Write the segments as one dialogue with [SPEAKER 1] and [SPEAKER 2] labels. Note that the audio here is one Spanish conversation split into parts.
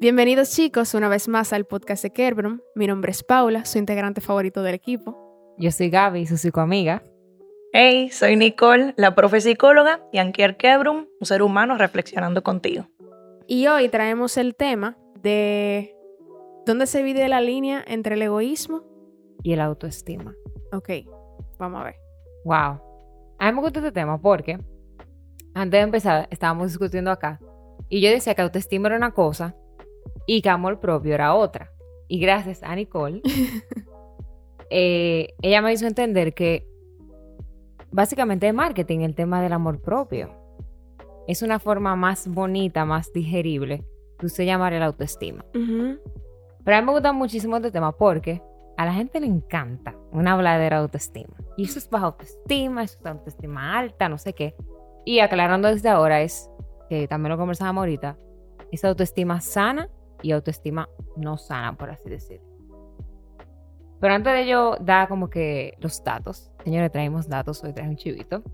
[SPEAKER 1] Bienvenidos chicos una vez más al podcast de Kerbrum. Mi nombre es Paula, su integrante favorito del equipo.
[SPEAKER 2] Yo soy Gaby, su psicoamiga.
[SPEAKER 3] Hey, soy Nicole, la profe psicóloga, y Ankier Kebrum, un ser humano reflexionando contigo.
[SPEAKER 1] Y hoy traemos el tema de dónde se divide la línea entre el egoísmo
[SPEAKER 2] y el autoestima.
[SPEAKER 1] Ok, vamos a ver.
[SPEAKER 2] Wow. A mí me gusta este tema porque antes de empezar estábamos discutiendo acá y yo decía que autoestima era una cosa y que amor propio era otra. Y gracias a Nicole, eh, ella me hizo entender que básicamente es marketing el tema del amor propio. Es una forma más bonita, más digerible de usted llamar el autoestima. Pero a mí me gusta muchísimo este tema porque a la gente le encanta una habladera de autoestima. Y eso es baja autoestima, eso es autoestima alta, no sé qué. Y aclarando desde ahora es, que también lo conversábamos ahorita, es autoestima sana y autoestima no sana, por así decirlo. Pero antes de ello, da como que los datos. Señores, traemos datos, hoy trae un chivito.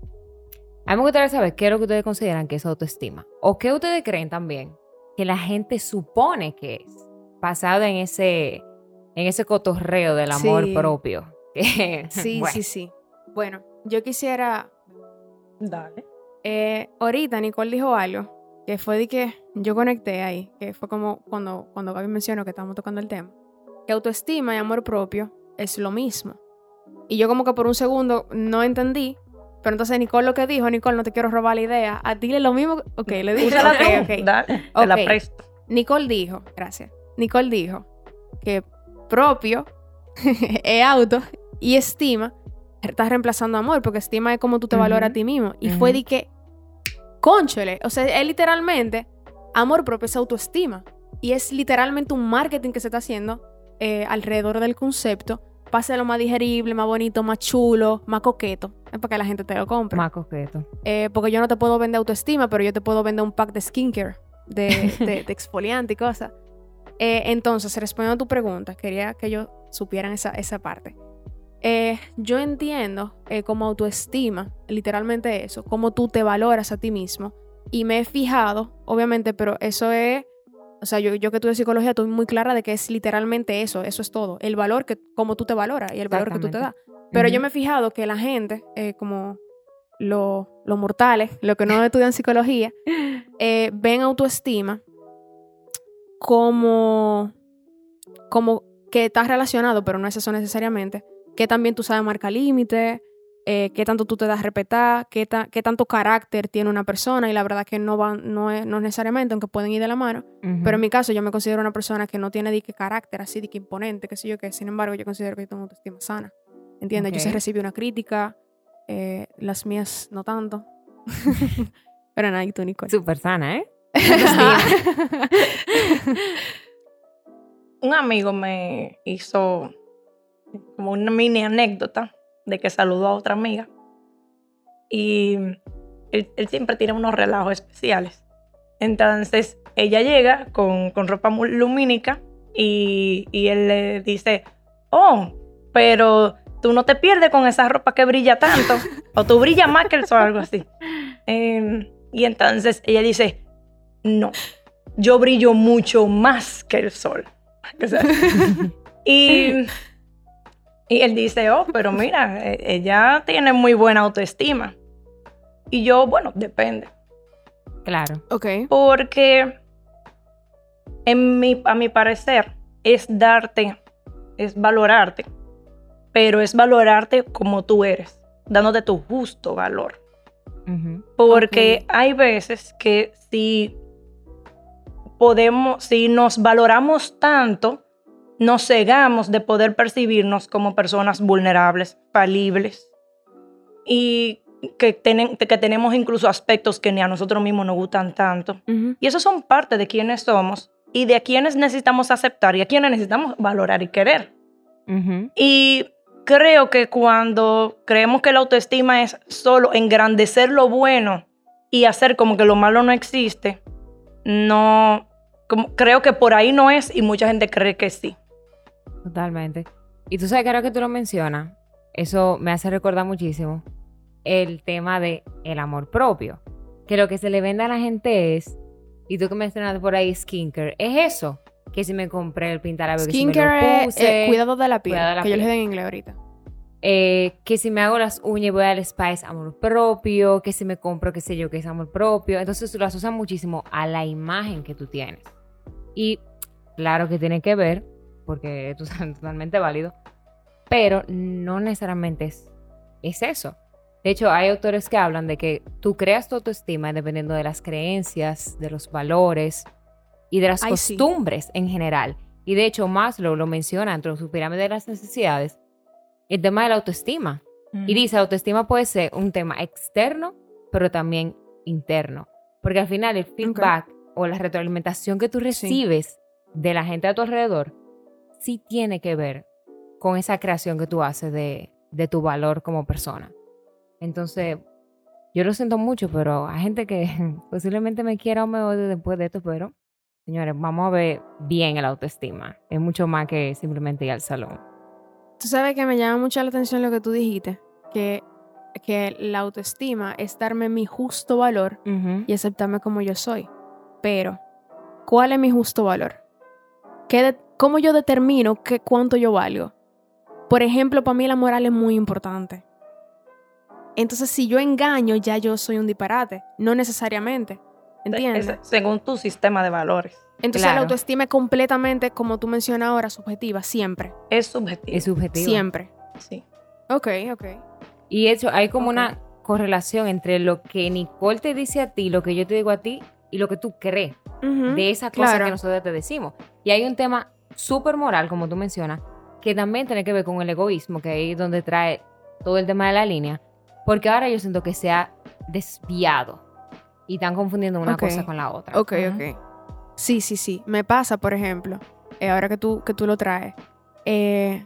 [SPEAKER 2] A mí me gustaría saber qué es lo que ustedes consideran que es autoestima. O qué ustedes creen también que la gente supone que es, basado en ese, en ese cotorreo del amor propio.
[SPEAKER 1] sí, sí, sí. Bueno, yo quisiera...
[SPEAKER 3] Dale.
[SPEAKER 1] Eh, ahorita Nicole dijo algo que fue de que yo conecté ahí, que fue como cuando, cuando Gaby mencionó que estábamos tocando el tema que autoestima y amor propio es lo mismo. Y yo como que por un segundo no entendí, pero entonces Nicole lo que dijo, Nicole, no te quiero robar la idea, a ti lo mismo, ok, le dije, ok, ok.
[SPEAKER 3] Te la presto.
[SPEAKER 1] Nicole dijo, gracias, Nicole dijo que propio es auto y estima estás reemplazando amor, porque estima es como tú te valoras a ti mismo. Y fue de que, conchole, o sea, es literalmente, amor propio es autoestima. Y es literalmente un marketing que se está haciendo eh, alrededor del concepto pase lo más digerible, más bonito, más chulo, más coqueto. Es para que la gente te lo compre.
[SPEAKER 2] Más coqueto.
[SPEAKER 1] Eh, porque yo no te puedo vender autoestima, pero yo te puedo vender un pack de skincare, de, de, exfoliante y cosas. Eh, entonces, respondiendo a tu pregunta, quería que yo supieran esa, esa parte. yo entiendo como autoestima, literalmente eso, cómo tú te valoras a ti mismo. Y me he fijado, obviamente, pero eso es o sea, yo, yo que de psicología estoy muy clara de que es literalmente eso, eso es todo. El valor que, como tú te valoras y el valor que tú te das. Pero yo me he fijado que la gente, eh, como los mortales, los que no estudian psicología, eh, ven autoestima como, como que está relacionado, pero no es eso necesariamente, que también tú sabes marcar límites, eh, qué tanto tú te das a respetar, qué, qué, tanto carácter tiene una persona y la verdad que no van, no es, no necesariamente, aunque pueden ir de la mano, pero en mi caso yo me considero una persona que no tiene de carácter así, de que imponente, qué sé yo, que sin embargo yo considero que yo tengo autoestima sana, ¿entiendes? Yo sé recibir una crítica, eh, las mías no tanto, pero nada, y tú Nicole.
[SPEAKER 2] Súper sana, ¿eh?
[SPEAKER 3] Un amigo me hizo como una mini anécdota de que saludó a otra amiga. Y él, siempre tiene unos relajos especiales. Entonces ella llega con, con ropa lumínica y, y, él le dice, oh, pero tú no te pierdes con esa ropa que brilla tanto, o tú brillas más que el sol, algo así. Em, y entonces ella dice, no, yo brillo mucho más que el sol. y y él dice, oh, pero mira, e, ella tiene muy buena autoestima. Y yo, bueno, depende.
[SPEAKER 2] Claro.
[SPEAKER 1] Ok.
[SPEAKER 3] Porque en mi, a mi parecer es darte, es valorarte, pero es valorarte como tú eres, dándote tu justo valor. Porque hay veces que si podemos, si nos valoramos tanto, nos cegamos de poder percibirnos como personas vulnerables, falibles y que, que tenemos incluso aspectos que ni a nosotros mismos nos gustan tanto. Y eso son parte de quienes somos y de a quienes necesitamos aceptar y a quienes necesitamos valorar y querer. Y creo que cuando creemos que la autoestima es solo engrandecer lo bueno y hacer como que lo malo no existe, no, creo que por ahí no es y mucha gente cree que sí.
[SPEAKER 2] Totalmente. Y tú sabes que ahora que tú lo mencionas, eso me hace recordar muchísimo el tema de el amor propio. Que lo que se le vende a la gente es, y tú que mencionaste por ahí skincare, es eso. Que si me compré el pintarabio, que si me lo
[SPEAKER 1] Skincare es
[SPEAKER 2] puse,
[SPEAKER 1] eh, cuidado de la piel,
[SPEAKER 2] cuidado de la
[SPEAKER 1] que yo les
[SPEAKER 2] piel.
[SPEAKER 1] doy en inglés ahorita.
[SPEAKER 2] Eh, que si me hago las uñas y voy al spa es amor propio, que si me compro qué sé yo que es amor propio. Entonces lo asocian muchísimo a la imagen que tú tienes. Y claro que tiene que ver, porque es totalmente válido, pero no necesariamente es, es eso. De hecho, hay autores que hablan de que tú creas tu autoestima dependiendo de las creencias, de los valores y de las
[SPEAKER 1] Ay, sí.
[SPEAKER 2] costumbres en general. Y de hecho, Maslow lo menciona dentro de su pirámide de las necesidades, el tema de la autoestima. Y dice, la autoestima puede ser un tema externo, pero también interno. Porque al final el feedback o la retroalimentación que tú recibes de la gente a tu alrededor, sí tiene que ver con esa creación que tú haces de, de tu valor como persona. Entonces, yo lo siento mucho, pero hay gente que posiblemente me quiera o me odie después de esto, pero, señores, vamos a ver bien el autoestima. Es mucho más que simplemente ir al salón.
[SPEAKER 1] Tú sabes que me llama mucho la atención lo que tú dijiste, que, que la autoestima es darme mi justo valor y aceptarme como yo soy. Pero, ¿cuál es mi justo valor? ¿Qué de- ¿Cómo yo determino que, cuánto yo valgo? Por ejemplo, para mí la moral es muy importante. Entonces, si yo engaño, ya yo soy un disparate. No necesariamente. ¿Entiendes?
[SPEAKER 3] Es- según tu sistema de valores.
[SPEAKER 1] Entonces,
[SPEAKER 2] claro.
[SPEAKER 1] la autoestima es completamente, como tú mencionas ahora, subjetiva. Siempre.
[SPEAKER 3] Es subjetivo.
[SPEAKER 2] Es subjetivo.
[SPEAKER 1] Siempre.
[SPEAKER 3] Sí.
[SPEAKER 1] Ok, ok.
[SPEAKER 2] Y eso, hay como
[SPEAKER 1] Ok.
[SPEAKER 2] una correlación entre lo que Nicole te dice a ti, lo que yo te digo a ti y lo que tú crees
[SPEAKER 1] Ujú,
[SPEAKER 2] de esa cosa
[SPEAKER 1] claro.
[SPEAKER 2] que nosotros te decimos. Y hay un tema súper moral, como tú mencionas, que también tiene que ver con el egoísmo, que ahí es donde trae todo el tema de la línea. Porque ahora yo siento que se ha desviado y están confundiendo una
[SPEAKER 1] Ok.
[SPEAKER 2] cosa con la otra.
[SPEAKER 1] Ok,
[SPEAKER 3] Ujú.
[SPEAKER 1] ok. Sí, sí, sí. Me pasa, por ejemplo, eh, ahora que tú, que tú lo traes, eh,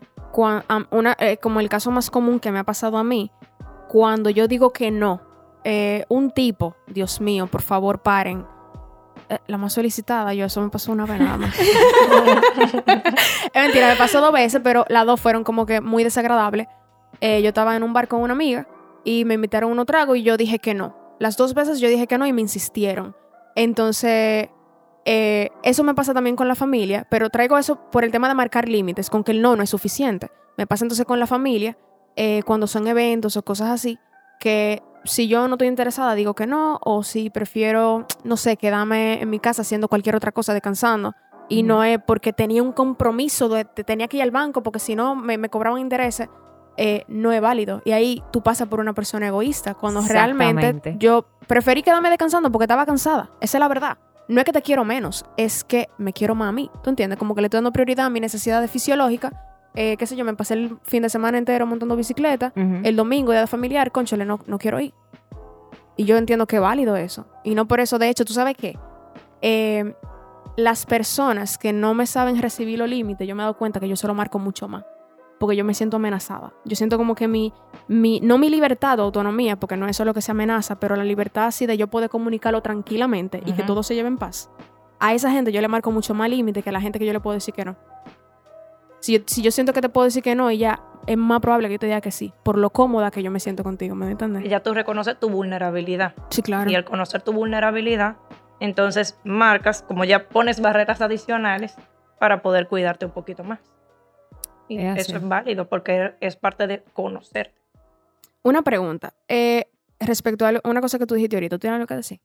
[SPEAKER 1] eh, como el caso más común que me ha pasado a mí, cuando yo digo que no, un tipo, Dios mío, por favor, paren. La más solicitada, yo eso me pasó una vez nada más. es mentira, me pasó dos veces, pero las dos fueron como que muy desagradables. Yo estaba en un bar con una amiga y me invitaron a unos tragos y yo dije que no. Las dos veces yo dije que no y me insistieron. Entonces, eh, eso me pasa también con la familia, pero traigo eso por el tema de marcar límites, con que el no no es suficiente. Me pasa entonces con la familia, eh, cuando son eventos o cosas así, que si yo no estoy interesada digo que no, o si prefiero, no sé, quedarme en mi casa haciendo cualquier otra cosa, descansando. Y no es porque tenía un compromiso, de, de- tenía que ir al banco, porque si no me, me cobraban intereses, eh, no es válido. Y ahí tú pasas por una persona egoísta, cuando realmente yo preferí quedarme descansando porque estaba cansada. Esa es la verdad. No es que te quiero menos, es que me quiero más a mí. ¿Tú entiendes? Como que le estoy dando prioridad a mi necesidad fisiológica. Eh, qué sé yo, me pasé el fin de semana entero montando bicicleta. El domingo, día de familiar, conchole, no, no quiero ir. Y yo entiendo que es válido eso. Y no por eso, de hecho, ¿tú sabes qué? Eh, las personas que no me saben recibir los límites, yo me he dado cuenta que yo se lo marco mucho más. Porque yo me siento amenazada. Yo siento como que mi, mi no mi libertad o autonomía, porque no es eso lo que se amenaza, pero la libertad así de yo poder comunicarlo tranquilamente y que todo se lleve en paz. A esa gente yo le marco mucho más límite que a la gente que yo le puedo decir que no. Si yo, si yo siento que te puedo decir que no, y ya es más probable que yo te diga que sí, por lo cómoda que yo me siento contigo, ¿me entiendes?
[SPEAKER 3] Ya tú reconoces tu vulnerabilidad.
[SPEAKER 1] Sí, claro.
[SPEAKER 3] Y al conocer tu vulnerabilidad, entonces marcas, como ya pones barreras adicionales para poder cuidarte un poquito más. Y
[SPEAKER 2] Es así.
[SPEAKER 3] eso es válido porque es parte de conocerte.
[SPEAKER 1] Una pregunta. eh, respecto a lo- una cosa que tú dijiste ahorita, ¿tú tienes algo que decir?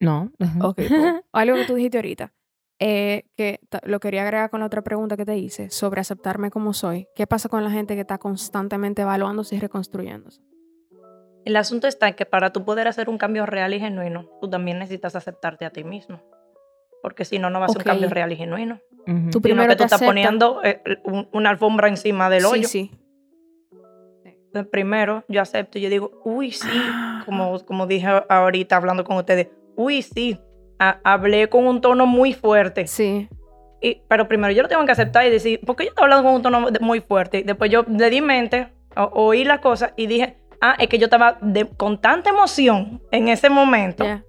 [SPEAKER 2] No.
[SPEAKER 1] Ok, pues, algo que tú dijiste ahorita, eh, que lo quería agregar con la otra pregunta que te hice sobre aceptarme como soy. ¿Qué pasa con la gente que está constantemente evaluándose y reconstruyéndose?
[SPEAKER 3] El asunto está en que para tú poder hacer un cambio real y genuino, tú también necesitas aceptarte a ti mismo. Porque si no, no va a ser un cambio real y genuino.
[SPEAKER 2] Ujú.
[SPEAKER 1] Tú
[SPEAKER 3] Sino
[SPEAKER 1] primero
[SPEAKER 3] que tú estás poniendo eh, un- una alfombra encima del hoyo.
[SPEAKER 1] Sí, sí.
[SPEAKER 3] Entonces, primero yo acepto y yo digo, uy, sí, como, como dije ahorita hablando con ustedes, uy, sí, ha- hablé con un tono muy fuerte.
[SPEAKER 1] Sí.
[SPEAKER 3] Y- pero primero yo lo tengo que aceptar y decir, ¿por qué yo estoy hablando con un tono de- muy fuerte? Y después yo le di mente, o- oí las cosas y dije, ah, es que yo estaba de- con tanta emoción en ese momento
[SPEAKER 1] ya.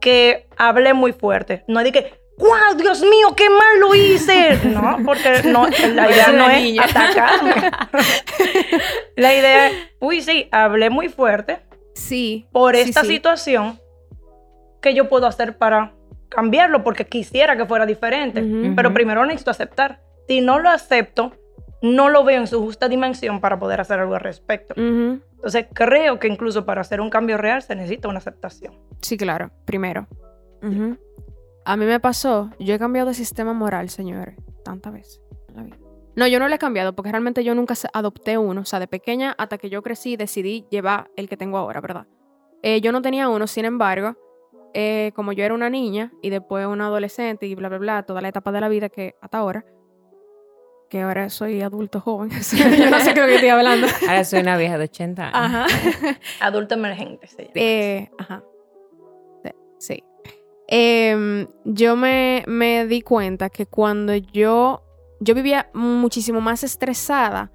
[SPEAKER 3] Que hablé muy fuerte. No dije, ¡Guau, Dios mío, qué mal lo hice! No, porque no, la idea no es atacarme. la idea es, uy, sí, hablé muy fuerte,
[SPEAKER 1] Sí.
[SPEAKER 3] por
[SPEAKER 1] sí,
[SPEAKER 3] esta
[SPEAKER 1] sí.
[SPEAKER 3] situación, ¿qué yo puedo hacer para cambiarlo? Porque quisiera que fuera diferente.
[SPEAKER 1] Ujú.
[SPEAKER 3] Pero
[SPEAKER 2] Ujú.
[SPEAKER 3] primero necesito aceptar. Si no lo acepto, no lo veo en su justa dimensión para poder hacer algo al respecto. Entonces creo que incluso para hacer un cambio real se necesita una aceptación.
[SPEAKER 1] Sí, claro, primero. A mí me pasó, yo he cambiado de sistema moral, señores, tantas veces en la vida. No, yo no lo he cambiado porque realmente yo nunca adopté uno. O sea, de pequeña hasta que yo crecí decidí llevar el que tengo ahora, ¿verdad? Eh, yo no tenía uno, sin embargo, eh, como yo era una niña y después una adolescente y bla, bla, bla, toda la etapa de la vida que hasta ahora, que ahora soy adulto joven, yo no sé qué estoy hablando.
[SPEAKER 2] Ahora soy una vieja de 80 años.
[SPEAKER 1] Ajá.
[SPEAKER 3] Adulto emergente, se llama.
[SPEAKER 1] Eh, ajá. Sí. sí. Em, yo me, me di cuenta que cuando yo, yo vivía muchísimo más estresada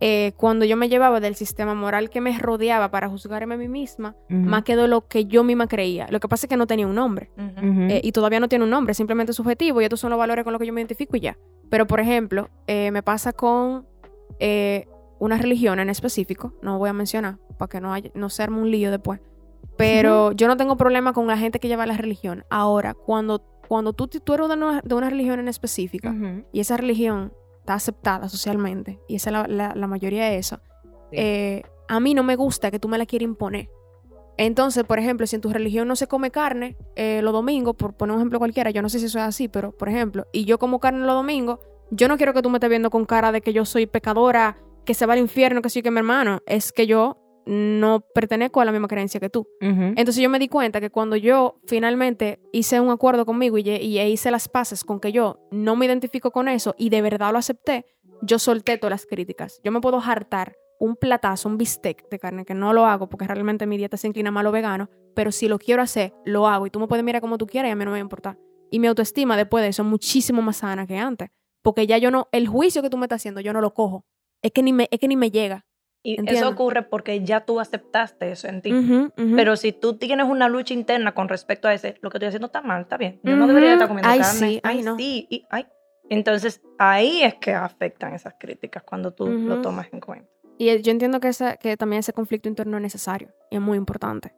[SPEAKER 1] eh, cuando yo me llevaba del sistema moral que me rodeaba para juzgarme a mí misma,
[SPEAKER 2] Ujú.
[SPEAKER 1] más que de lo que yo misma creía. Lo que pasa es que no tenía un nombre.
[SPEAKER 3] Ujú.
[SPEAKER 2] Ujú.
[SPEAKER 1] Eh, y todavía no tiene un nombre, simplemente es subjetivo y estos son los valores con los que yo me identifico y ya. Pero, por ejemplo, eh, me pasa con eh, una religión en específico, no voy a mencionar para que no, haya- no se arme un lío después, pero yo no tengo problema con la gente que lleva la religión. Ahora, cuando, cuando tú, tú eres de una, de una religión en específica y esa religión está aceptada socialmente, y esa es la, la- la mayoría de eso,
[SPEAKER 2] Sí.
[SPEAKER 1] eh, a mí no me gusta que tú me la quieras imponer. Entonces, por ejemplo, si en tu religión no se come carne eh, los domingos, por poner un ejemplo cualquiera, yo no sé si eso es así, pero por ejemplo, y yo como carne los domingos, yo no quiero que tú me estés viendo con cara de que yo soy pecadora, que se va al infierno, que soy que mi hermano. Es que yo no pertenezco a la misma creencia que tú.
[SPEAKER 2] Ujú.
[SPEAKER 1] Entonces yo me di cuenta que cuando yo finalmente hice un acuerdo conmigo y, y hice las paces con que yo no me identifico con eso y de verdad lo acepté, yo solté todas las críticas. Yo me puedo hartar un platazo, un bistec de carne, que no lo hago porque realmente mi dieta se inclina más a lo vegano, pero si lo quiero hacer, lo hago y tú me puedes mirar como tú quieras y a mí no me va a importar. Y mi autoestima después de eso es muchísimo más sana que antes, porque ya yo no, el juicio que tú me estás haciendo, yo no lo cojo. Es que ni me, es que ni me llega.
[SPEAKER 3] Y
[SPEAKER 1] Entiendo.
[SPEAKER 3] eso ocurre porque ya tú aceptaste eso en ti.
[SPEAKER 1] Ujú, ujú.
[SPEAKER 3] Pero si tú tienes una lucha interna con respecto a ese, lo que estoy haciendo está mal, está bien. Yo no
[SPEAKER 1] Ujú.
[SPEAKER 3] debería estar comiendo
[SPEAKER 1] Ay,
[SPEAKER 3] carne.
[SPEAKER 1] sí, ay, no.
[SPEAKER 3] sí, y- ay. Entonces ahí es que afectan esas críticas cuando tú lo tomas en cuenta.
[SPEAKER 1] Y yo entiendo que, esa, que también ese conflicto interno es necesario y es muy importante.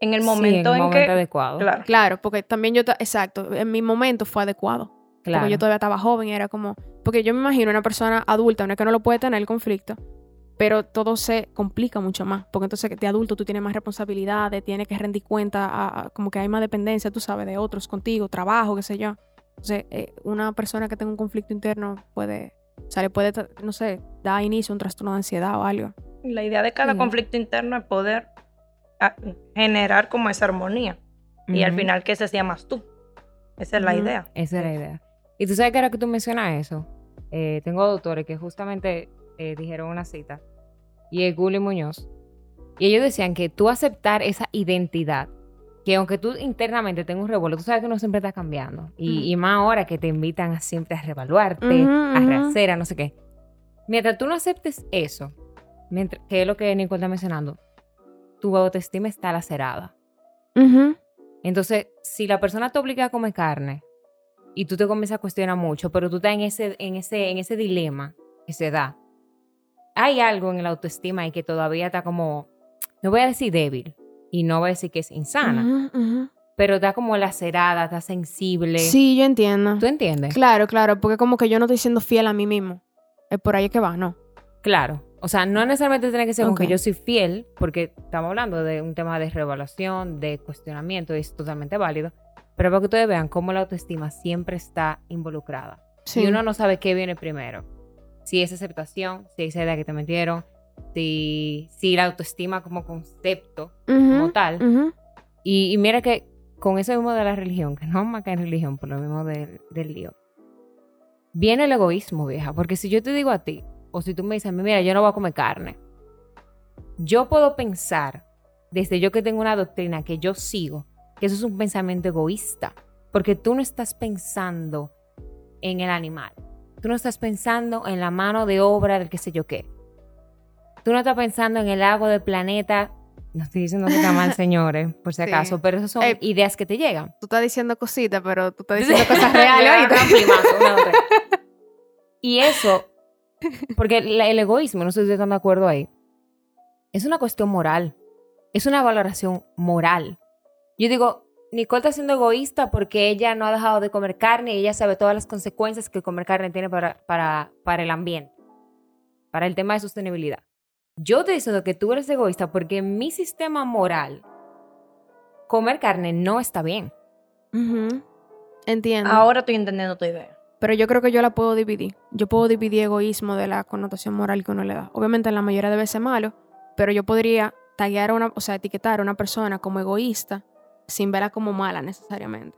[SPEAKER 3] En el
[SPEAKER 2] Sí,
[SPEAKER 3] momento
[SPEAKER 2] en
[SPEAKER 3] en,
[SPEAKER 2] el momento
[SPEAKER 3] que.
[SPEAKER 2] adecuado.
[SPEAKER 3] Claro.
[SPEAKER 1] Claro, porque también yo, exacto, en mi momento fue adecuado.
[SPEAKER 2] Claro.
[SPEAKER 1] Porque yo todavía estaba joven y era como, porque yo me imagino una persona adulta, no es que no lo puede tener el conflicto, pero todo se complica mucho más, porque entonces de adulto tú tienes más responsabilidades, tienes que rendir cuenta, a- a- como que hay más dependencia, tú sabes, de otros contigo, trabajo, qué sé yo. Entonces, eh, una persona que tenga un conflicto interno puede, o sea, le puede, no sé, dar inicio a un trastorno de ansiedad o algo.
[SPEAKER 3] La idea de cada
[SPEAKER 1] Sí.
[SPEAKER 3] conflicto interno es poder ah, generar como esa armonía. Y al final que ese sea más tú. Esa es la idea.
[SPEAKER 2] Esa es la idea. Y tú sabes que ahora que tú mencionas eso, eh, tengo doctores que justamente eh, dijeron una cita, y es Gulli Muñoz, y ellos decían que tú aceptar esa identidad, que aunque tú internamente tengas un revuelo, tú sabes que uno siempre está cambiando, y, más ahora que te invitan a siempre a revaluarte, a rehacer, a no sé qué. Mientras tú no aceptes eso, mientras, que es lo que Nicole está mencionando, tu autoestima está lacerada. Entonces, si la persona te obliga a comer carne y tú te comienzas a cuestionar mucho, pero tú estás en ese, en ese, en ese dilema que se da, hay algo en la autoestima y que todavía está como, no voy a decir débil y no voy a decir que es insana, pero está como lacerada, está sensible.
[SPEAKER 1] Sí, yo entiendo.
[SPEAKER 2] ¿Tú entiendes?
[SPEAKER 1] Claro, claro, porque como que yo no estoy siendo fiel a mí mismo. Es por ahí que va, ¿no?
[SPEAKER 2] Claro. O sea, no necesariamente tiene que ser como
[SPEAKER 1] Ok.
[SPEAKER 2] que yo soy fiel, porque estamos hablando de un tema de revaluación, de cuestionamiento, y es totalmente válido. Pero para que ustedes vean cómo la autoestima siempre está involucrada.
[SPEAKER 1] Sí.
[SPEAKER 2] Y uno no sabe qué viene primero. Si es aceptación, si es esa idea que te metieron, si, si la autoestima como concepto, como
[SPEAKER 1] Ujú,
[SPEAKER 2] tal. Y, y mira que con eso mismo de la religión, que no vamos a caer en religión, por lo mismo del, del lío, viene el egoísmo, vieja. Porque si yo te digo a ti, o si tú me dices, mira, yo no voy a comer carne, yo puedo pensar, desde yo que tengo una doctrina que yo sigo, que eso es un pensamiento egoísta. Porque tú no estás pensando en el animal. Tú no estás pensando en la mano de obra del que sé yo qué. Tú no estás pensando en el agua del planeta. No estoy diciendo que está mal, señores, por si
[SPEAKER 1] Sí.
[SPEAKER 2] acaso, pero esas son
[SPEAKER 1] Eh,
[SPEAKER 2] ideas que te llegan.
[SPEAKER 1] Tú estás diciendo cositas, pero tú estás diciendo cosas reales
[SPEAKER 2] y eso, porque el egoísmo, no sé si están de acuerdo ahí, es una cuestión moral. es una valoración moral. Yo digo, Nicole está siendo egoísta porque ella no ha dejado de comer carne y ella sabe todas las consecuencias que comer carne tiene para, para, para el ambiente, para el tema de sostenibilidad. Yo te diciendo que tú eres egoísta porque en mi sistema moral, comer carne no está bien.
[SPEAKER 1] Entiendo.
[SPEAKER 3] Ahora estoy entendiendo tu idea.
[SPEAKER 1] Pero yo creo que yo la puedo dividir. Yo puedo dividir egoísmo de la connotación moral que uno le da. Obviamente en la mayoría de veces malo, pero yo podría taguear a una, o sea, etiquetar a una persona como egoísta sin verla como mala necesariamente.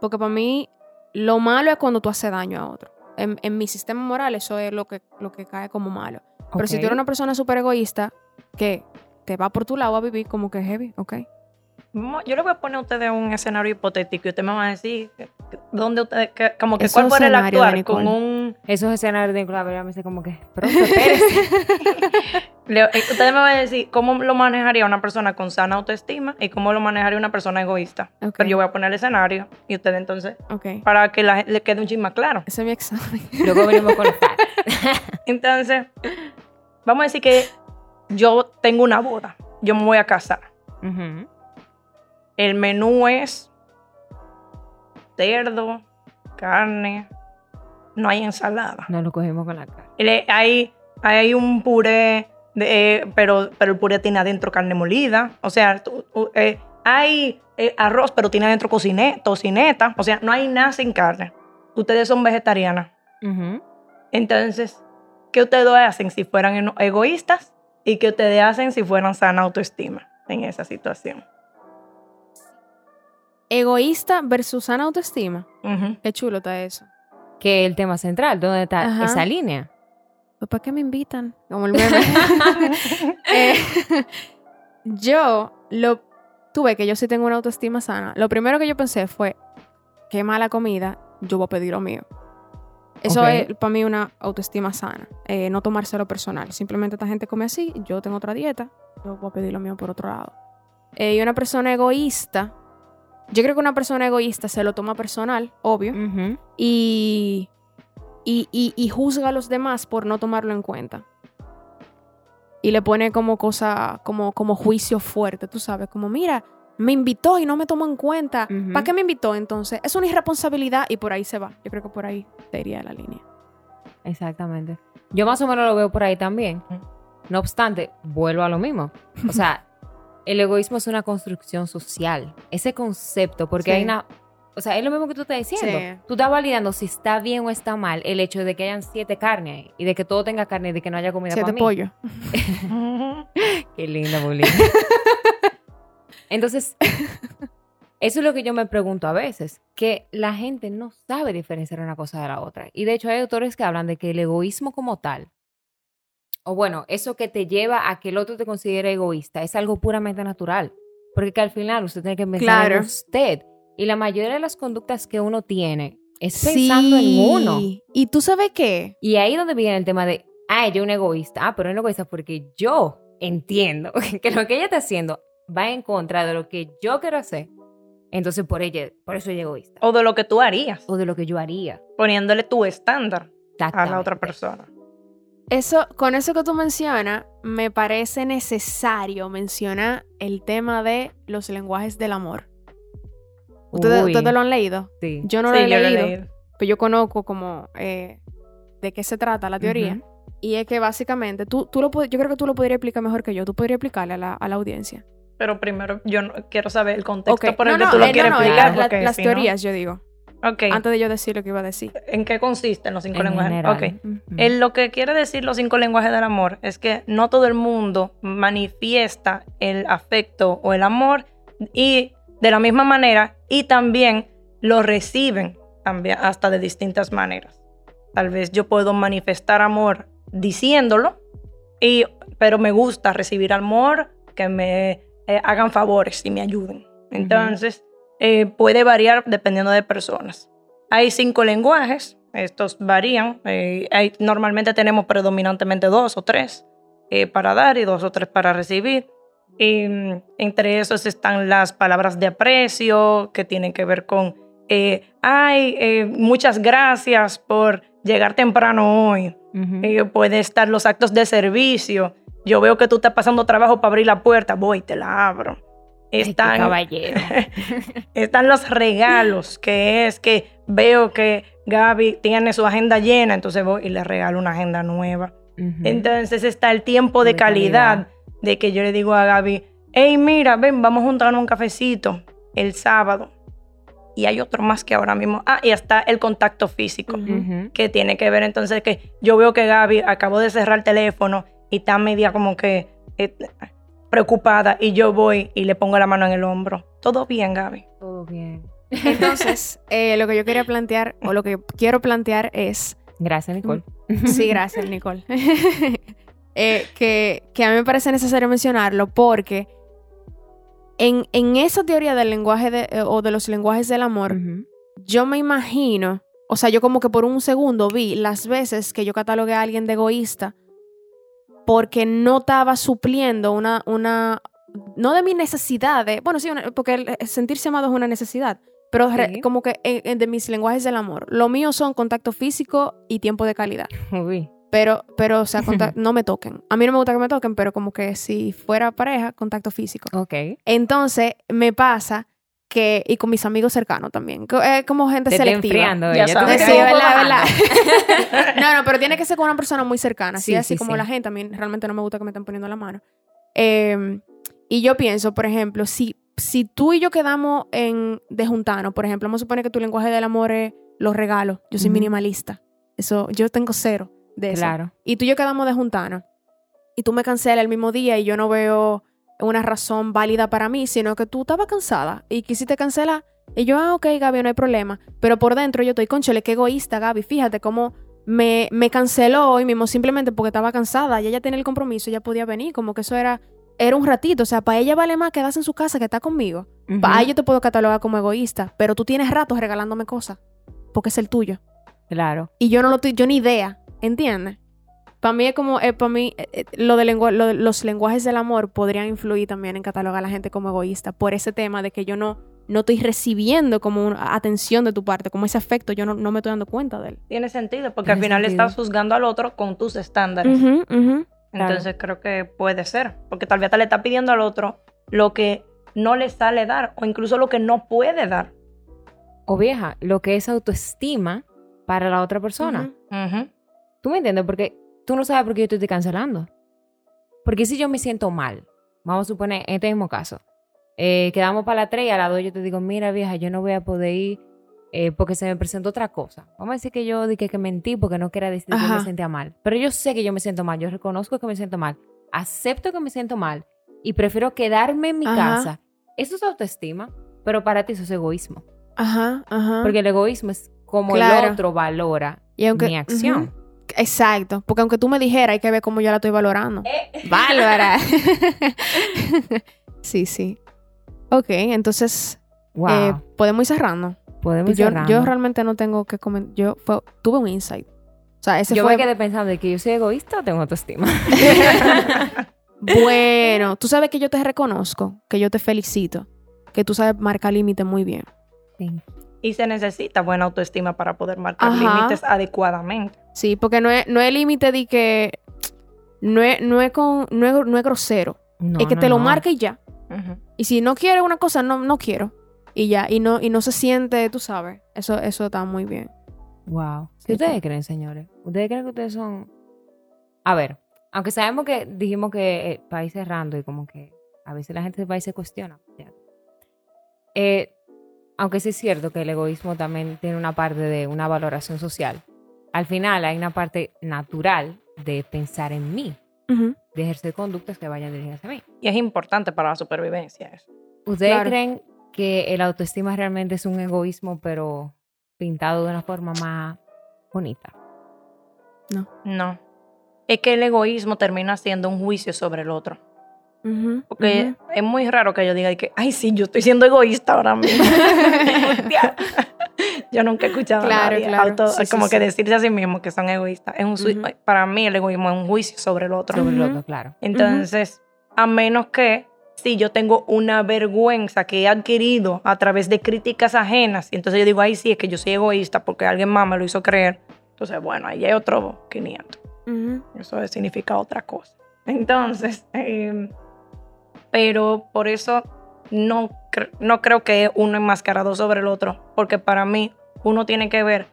[SPEAKER 1] Porque para mí lo malo es cuando tú haces daño a otro. En, mi sistema moral eso es lo que, lo que cae como malo. Pero si tú eres una persona súper egoísta que te va por tu lado a vivir como que heavy, ¿ok?
[SPEAKER 3] Yo le voy a poner a ustedes un escenario hipotético y usted me va a decir dónde usted, como que cuál fue el actuar con un...
[SPEAKER 2] Esos escenarios de Nicolás, me dice como que,
[SPEAKER 3] Eh, ustedes me van a decir cómo lo manejaría una persona con sana autoestima y cómo lo manejaría una persona egoísta. Pero yo voy a poner el escenario y ustedes entonces, para que la, le quede un chisme más claro.
[SPEAKER 1] Ese es mi examen.
[SPEAKER 2] Luego venimos con los
[SPEAKER 3] Entonces, vamos a decir que yo tengo una boda, yo me voy a casar. El menú es cerdo, carne, no hay ensalada.
[SPEAKER 2] No lo cogimos con la carne.
[SPEAKER 3] Hay, hay un puré eh, pero, pero el puré tiene adentro carne molida. O sea, eh, hay eh, arroz, pero tiene adentro tocineta. O sea, no hay nada sin carne. Ustedes son vegetarianas. Entonces, ¿qué ustedes hacen si fueran egoístas? ¿Y qué ustedes hacen si fueran sana autoestima en esa situación?
[SPEAKER 1] Egoísta versus sana autoestima. Qué chulo está eso.
[SPEAKER 2] Que el tema central, ¿dónde está esa línea?
[SPEAKER 1] Pues, ¿para qué me invitan? Como el meme. Eh, yo lo tuve que yo sí tengo una autoestima sana. Lo primero que yo pensé fue, qué mala comida, yo voy a pedir lo mío. Eso es para mí una autoestima sana. Eh, no tomárselo personal. Simplemente esta gente come así, yo tengo otra dieta, yo voy a pedir lo mío por otro lado. Eh, y una persona egoísta, yo creo que una persona egoísta se lo toma personal, obvio. Y y, juzga a los demás por no tomarlo en cuenta. Y le pone como cosa, como, como juicio fuerte, tú sabes, como mira, me invitó y no me tomó en cuenta. ¿Para qué me invitó entonces? Es una irresponsabilidad y por ahí se va. Yo creo que por ahí sería la línea.
[SPEAKER 2] Exactamente. Yo más o menos lo veo por ahí también. No obstante, vuelvo a lo mismo. O sea, el egoísmo es una construcción social. Ese concepto, porque hay una o sea, es lo mismo que tú estás diciendo. Tú estás validando si está bien o está mal el hecho de que hayan siete carnes y de que todo tenga carne y de que no haya comida
[SPEAKER 1] siete
[SPEAKER 2] para
[SPEAKER 1] pollo.
[SPEAKER 2] Qué linda, Bolín. Entonces, eso es lo que yo me pregunto a veces, que la gente no sabe diferenciar una cosa de la otra. Y de hecho hay autores que hablan de que el egoísmo como tal, o bueno, eso que te lleva a que el otro te considere egoísta, es algo puramente natural. Porque que al final usted tiene que pensar en usted y la mayoría de las conductas que uno tiene es pensando en uno.
[SPEAKER 1] ¿Y tú sabes qué?
[SPEAKER 2] Y ahí donde viene el tema de, ah, ella es un egoísta. Ah, pero es un egoísta porque yo entiendo que lo que ella está haciendo va en contra de lo que yo quiero hacer. Entonces, por ella, por eso es egoísta.
[SPEAKER 3] O de lo que tú harías.
[SPEAKER 2] O de lo que yo haría.
[SPEAKER 3] Poniéndole tu estándar a la otra persona.
[SPEAKER 1] Eso, con eso que tú mencionas, me parece necesario mencionar el tema de los lenguajes del amor. ¿Ustedes, lo han leído?
[SPEAKER 2] Sí.
[SPEAKER 1] Yo no lo, he, leído, pero yo conozco como eh, de qué se trata la teoría. Y es que básicamente, tú, tú lo, yo creo que tú lo podrías explicar mejor que yo. Tú podrías explicarle a la, a la audiencia.
[SPEAKER 3] Pero primero yo quiero saber el contexto por el que tú lo eh, quieres explicar.
[SPEAKER 1] las teorías, yo digo. Okay. Antes de yo decir lo que iba a decir.
[SPEAKER 3] ¿En qué consisten los cinco lenguajes? Ok. en lo que quiere decir los cinco lenguajes del amor es que no todo el mundo manifiesta el afecto o el amor y de la misma manera y también lo reciben también hasta de distintas maneras. Tal vez yo puedo manifestar amor diciéndolo, y, pero me gusta recibir amor, que me eh, hagan favores y me ayuden. Entonces, eh, puede variar dependiendo de personas. Hay cinco lenguajes, estos varían. Eh, hay, normalmente tenemos predominantemente dos o tres para dar y dos o tres para recibir. Em, entre esos están las palabras de aprecio que tienen que ver con, eh, ay, eh, muchas gracias por llegar temprano hoy. Eh, puede estar los actos de servicio, Yo veo que tú estás pasando trabajo para abrir la puerta, voy, te la abro. Están,
[SPEAKER 2] caballero.
[SPEAKER 3] están los regalos, que es que veo que Gaby tiene su agenda llena, entonces voy y le regalo una agenda nueva. Entonces está el tiempo de, calidad, de que yo le digo a Gaby, hey, mira, ven, vamos a juntarnos un cafecito el sábado. Y hay otro más que ahora mismo. Ah, y hasta el contacto físico, que tiene que ver entonces que yo veo que Gaby acabó de cerrar el teléfono y está media como que eh, preocupada y yo voy y le pongo la mano en el hombro. Todo bien, Gaby.
[SPEAKER 2] Todo bien.
[SPEAKER 1] Entonces, eh, lo que yo quería plantear, o lo que quiero plantear es...
[SPEAKER 2] Gracias, Nicole.
[SPEAKER 1] Sí, gracias, Nicole. Eh, que, a mí me parece necesario mencionarlo porque en, en esa teoría del lenguaje de, eh, o de los lenguajes del amor, yo me imagino, o sea, yo como que por un segundo vi las veces que yo catalogué a alguien de egoísta porque no estaba supliendo una, una, no de mi necesidad, de, bueno, sí, porque sentirse amado es una necesidad, pero como que de mis lenguajes del amor. Lo mío son contacto físico y tiempo de calidad. Pero, pero, o sea, no me toquen. A mí no me gusta que me toquen, pero como que si fuera pareja, contacto físico.
[SPEAKER 2] Ok.
[SPEAKER 1] Entonces, me pasa que, y con mis amigos cercanos también, es como gente
[SPEAKER 2] Te
[SPEAKER 1] selectiva.
[SPEAKER 2] ya sabes.
[SPEAKER 1] Sí, verdad, no, no, pero tiene que ser con una persona muy cercana, sí, así como la gente. A mí realmente no me gusta que me estén poniendo la mano. Em, y yo pienso, por ejemplo, si si tú y yo quedamos en de juntarnos, por ejemplo, vamos a suponer que tu lenguaje del amor es los regalos. Yo soy minimalista. Eso, yo tengo cero de eso.
[SPEAKER 2] Claro.
[SPEAKER 1] Y tú y yo quedamos de juntarnos. Y tú me cancelas el mismo día y yo no veo una razón válida para mí, sino que tú estabas cansada y quisiste cancelar. Y yo, ah, ok, Gaby, no hay problema. Pero por dentro yo estoy, conchole, qué egoísta, Gaby. Fíjate cómo me, me canceló hoy mismo simplemente porque estaba cansada. Y ella tenía el compromiso, ya podía venir. Como que eso era era un ratito. O sea, para ella vale más quedarse en su casa que está conmigo. Para ella yo te puedo catalogar como egoísta, pero tú tienes ratos regalándome cosas porque es el tuyo.
[SPEAKER 2] Claro.
[SPEAKER 1] Y yo no lo estoy, yo ni idea, ¿entiendes? Para mí es como, eh, para mí, eh, eh, lo, de los lenguajes del amor podrían influir también en catalogar a la gente como egoísta por ese tema de que yo no, no estoy recibiendo como una atención de tu parte, como ese afecto, yo no, me estoy dando cuenta de él.
[SPEAKER 3] Tiene sentido, porque al final estás juzgando al otro con tus estándares. Entonces creo que puede ser, porque tal vez te le está pidiendo al otro lo que no le sale dar o incluso lo que no puede dar.
[SPEAKER 2] O vieja, lo que es autoestima para la otra persona. ¿Tú me entiendes? Porque tú no sabes por qué yo te estoy cancelando. Porque si yo me siento mal, vamos a suponer, en este mismo caso, eh, quedamos para la 3 y a la 2 yo te digo, mira vieja, yo no voy a poder ir eh, porque se me presentó otra cosa. Vamos a decir que yo dije que mentí porque no quería decir que me sentía mal. Pero yo sé que yo me siento mal, yo reconozco que me siento mal, acepto que me siento mal y prefiero quedarme en mi casa. Eso es autoestima, pero para ti eso es egoísmo.
[SPEAKER 1] Ajá, ajá.
[SPEAKER 2] Porque el egoísmo es como el otro valora mi acción.
[SPEAKER 1] Exacto, porque aunque tú me dijeras, hay que ver cómo yo la estoy valorando. Eh. Bárbara. sí, sí. Ok, entonces, eh, podemos ir cerrando.
[SPEAKER 2] Podemos
[SPEAKER 1] yo, yo realmente no tengo que comentar. Yo tuve un insight. O sea, ese
[SPEAKER 2] yo
[SPEAKER 1] fue...
[SPEAKER 2] me quedé pensando de que yo soy egoísta o tengo autoestima.
[SPEAKER 1] bueno, tú sabes que yo te reconozco, que yo te felicito, que tú sabes marcar límites muy bien.
[SPEAKER 2] Sí.
[SPEAKER 3] Y se necesita buena autoestima para poder marcar límites adecuadamente.
[SPEAKER 1] Sí, porque no es, no es límite de que no es, no es, con, no es, no es grosero. es que te lo marque y ya. Y si no quieres una cosa, no, no quiero y ya, y no, y no se siente, tú sabes, eso, eso está muy bien.
[SPEAKER 2] Wow. ¿Qué ustedes creen, señores? ¿Ustedes creen que ustedes son... A ver, aunque sabemos que dijimos que el país cerrando y como que a veces la gente del país se cuestiona. Eh, aunque sí es cierto que el egoísmo también tiene una parte de una valoración social, al final hay una parte natural de pensar en mí, de ejercer conductas que vayan dirigidas a mí.
[SPEAKER 3] Y es importante para la supervivencia eso.
[SPEAKER 2] ¿Ustedes creen que el autoestima realmente es un egoísmo, pero pintado de una forma más bonita.
[SPEAKER 1] No.
[SPEAKER 3] No. Es que el egoísmo termina siendo un juicio sobre el otro. Porque es muy raro que yo diga que, ay, sí, yo estoy siendo egoísta ahora mismo. yo nunca he escuchado
[SPEAKER 1] claro,
[SPEAKER 3] a nadie
[SPEAKER 1] claro.
[SPEAKER 3] como que decirse a sí mismo que son egoístas. Es un, Para mí el egoísmo es un juicio sobre el otro.
[SPEAKER 2] Sobre el otro, claro.
[SPEAKER 3] Entonces, a menos que si yo tengo una vergüenza que he adquirido a través de críticas ajenas, y entonces yo digo, ay, sí, es que yo soy egoísta porque alguien más me lo hizo creer. Entonces, bueno, ahí hay otro 500. Eso significa otra cosa. Entonces, em, pero por eso no, no creo que uno enmascarado sobre el otro, porque para mí uno tiene que ver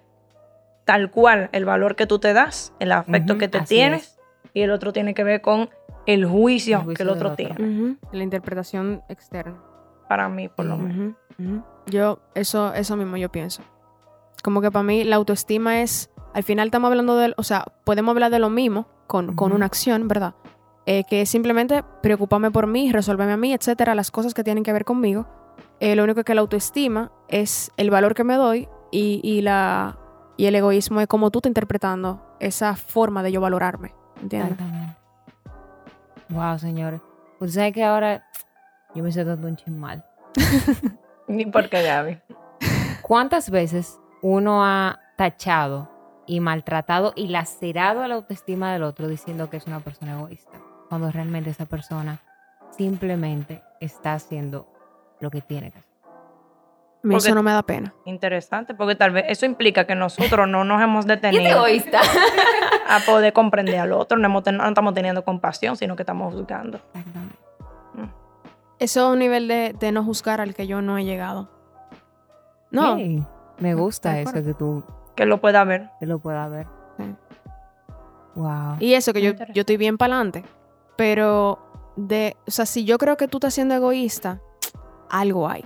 [SPEAKER 3] tal cual el valor que tú te das, el afecto que te tienes, y el otro tiene que ver con el juicio, que el otro, tiene.
[SPEAKER 1] La interpretación externa.
[SPEAKER 3] Para mí, por lo menos.
[SPEAKER 1] Yo, eso, eso mismo yo pienso. Como que para mí la autoestima es, al final estamos hablando de, o sea, podemos hablar de lo mismo con, con una acción, ¿verdad? Eh, que es simplemente preocuparme por mí, resolverme a mí, etcétera, las cosas que tienen que ver conmigo. Eh, lo único que la autoestima es el valor que me doy y, y, la, y el egoísmo es como tú estás interpretando esa forma de yo valorarme. ¿Entiendes? Exactamente.
[SPEAKER 2] Wow, señores. Pues sabes que ahora yo me siento un chismal.
[SPEAKER 3] Ni porque Gaby.
[SPEAKER 2] ¿Cuántas veces uno ha tachado y maltratado y lacerado a la autoestima del otro diciendo que es una persona egoísta? Cuando realmente esa persona simplemente está haciendo lo que tiene que hacer.
[SPEAKER 1] eso no me da pena.
[SPEAKER 3] Interesante, porque tal vez eso implica que nosotros no nos hemos detenido.
[SPEAKER 2] egoísta.
[SPEAKER 3] a poder comprender al otro. No, estamos teniendo compasión, sino que estamos juzgando.
[SPEAKER 1] Mm. Eso es un nivel de, no juzgar al que yo no he llegado. No.
[SPEAKER 2] me gusta eso que tú...
[SPEAKER 3] Que lo pueda ver.
[SPEAKER 2] Que lo pueda ver. Wow.
[SPEAKER 1] Y eso, que yo, yo estoy bien para adelante. Pero, de, o sea, si yo creo que tú estás siendo egoísta, algo hay.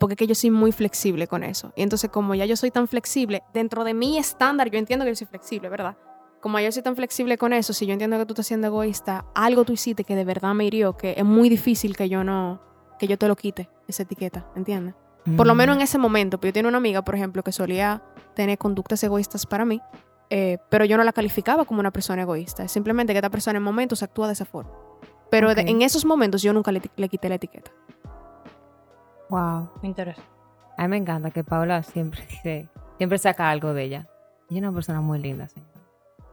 [SPEAKER 1] Porque es que yo soy muy flexible con eso. Y entonces, como ya yo soy tan flexible, dentro de mi estándar, yo entiendo que yo soy flexible, ¿verdad? como yo soy tan flexible con eso, si yo entiendo que tú estás siendo egoísta, algo tú hiciste que de verdad me hirió, que es muy difícil que yo no, que yo te lo quite, esa etiqueta, ¿entiendes? Por lo menos en mm. ese momento, porque yo tenía una amiga, por ejemplo, que solía tener conductas egoístas para mí, eh, pero yo no la calificaba como una persona egoísta, es simplemente que esta persona en momentos actúa de esa forma. Pero en esos momentos yo nunca le, quité la etiqueta.
[SPEAKER 2] Wow,
[SPEAKER 3] me interesa.
[SPEAKER 2] A mí me encanta que Paula siempre dice, siempre saca algo de ella. Ella es una persona muy linda, señor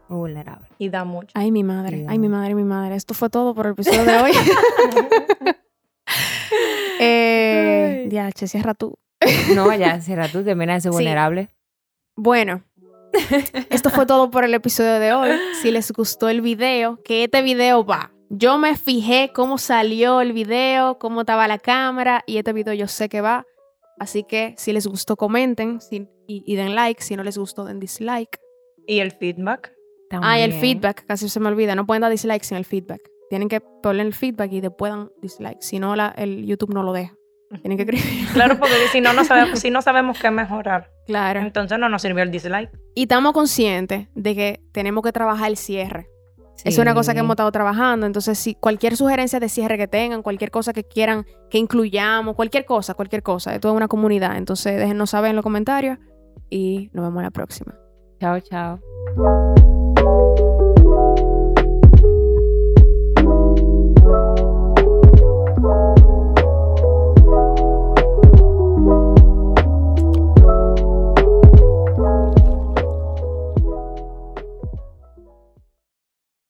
[SPEAKER 2] muy vulnerable.
[SPEAKER 3] Y da mucho.
[SPEAKER 1] Ay, mi madre, ay, mi madre, mi madre. Esto fue todo por el episodio de hoy. eh, ya, che, cierra tú.
[SPEAKER 2] no, ya, cierra tú, termina de ser vulnerable.
[SPEAKER 1] Bueno, esto fue todo por el episodio de hoy. Si les gustó el video, que este video va. Yo me fijé cómo salió el video, cómo estaba la cámara y este video yo sé que va. Así que si les gustó, comenten y, y den like. Si no les gustó, den dislike.
[SPEAKER 3] ¿Y el feedback?
[SPEAKER 1] Ah, y el feedback, casi se me olvida. No pueden dar dislike sin el feedback. Tienen que poner el feedback y después dan dislike. Si no, la, el YouTube no lo deja. Tienen que escribir.
[SPEAKER 3] Claro, porque si no, no sabemos, si no sabemos qué mejorar.
[SPEAKER 1] Claro.
[SPEAKER 3] Entonces no nos sirvió el dislike.
[SPEAKER 1] Y estamos conscientes de que tenemos que trabajar el cierre. Es una cosa que hemos estado trabajando. Entonces, si cualquier sugerencia de cierre que tengan, cualquier cosa que quieran que incluyamos, cualquier cosa, cualquier cosa, de toda una comunidad. Entonces, déjenos saber en los comentarios y nos vemos la próxima.
[SPEAKER 2] Chao, chao.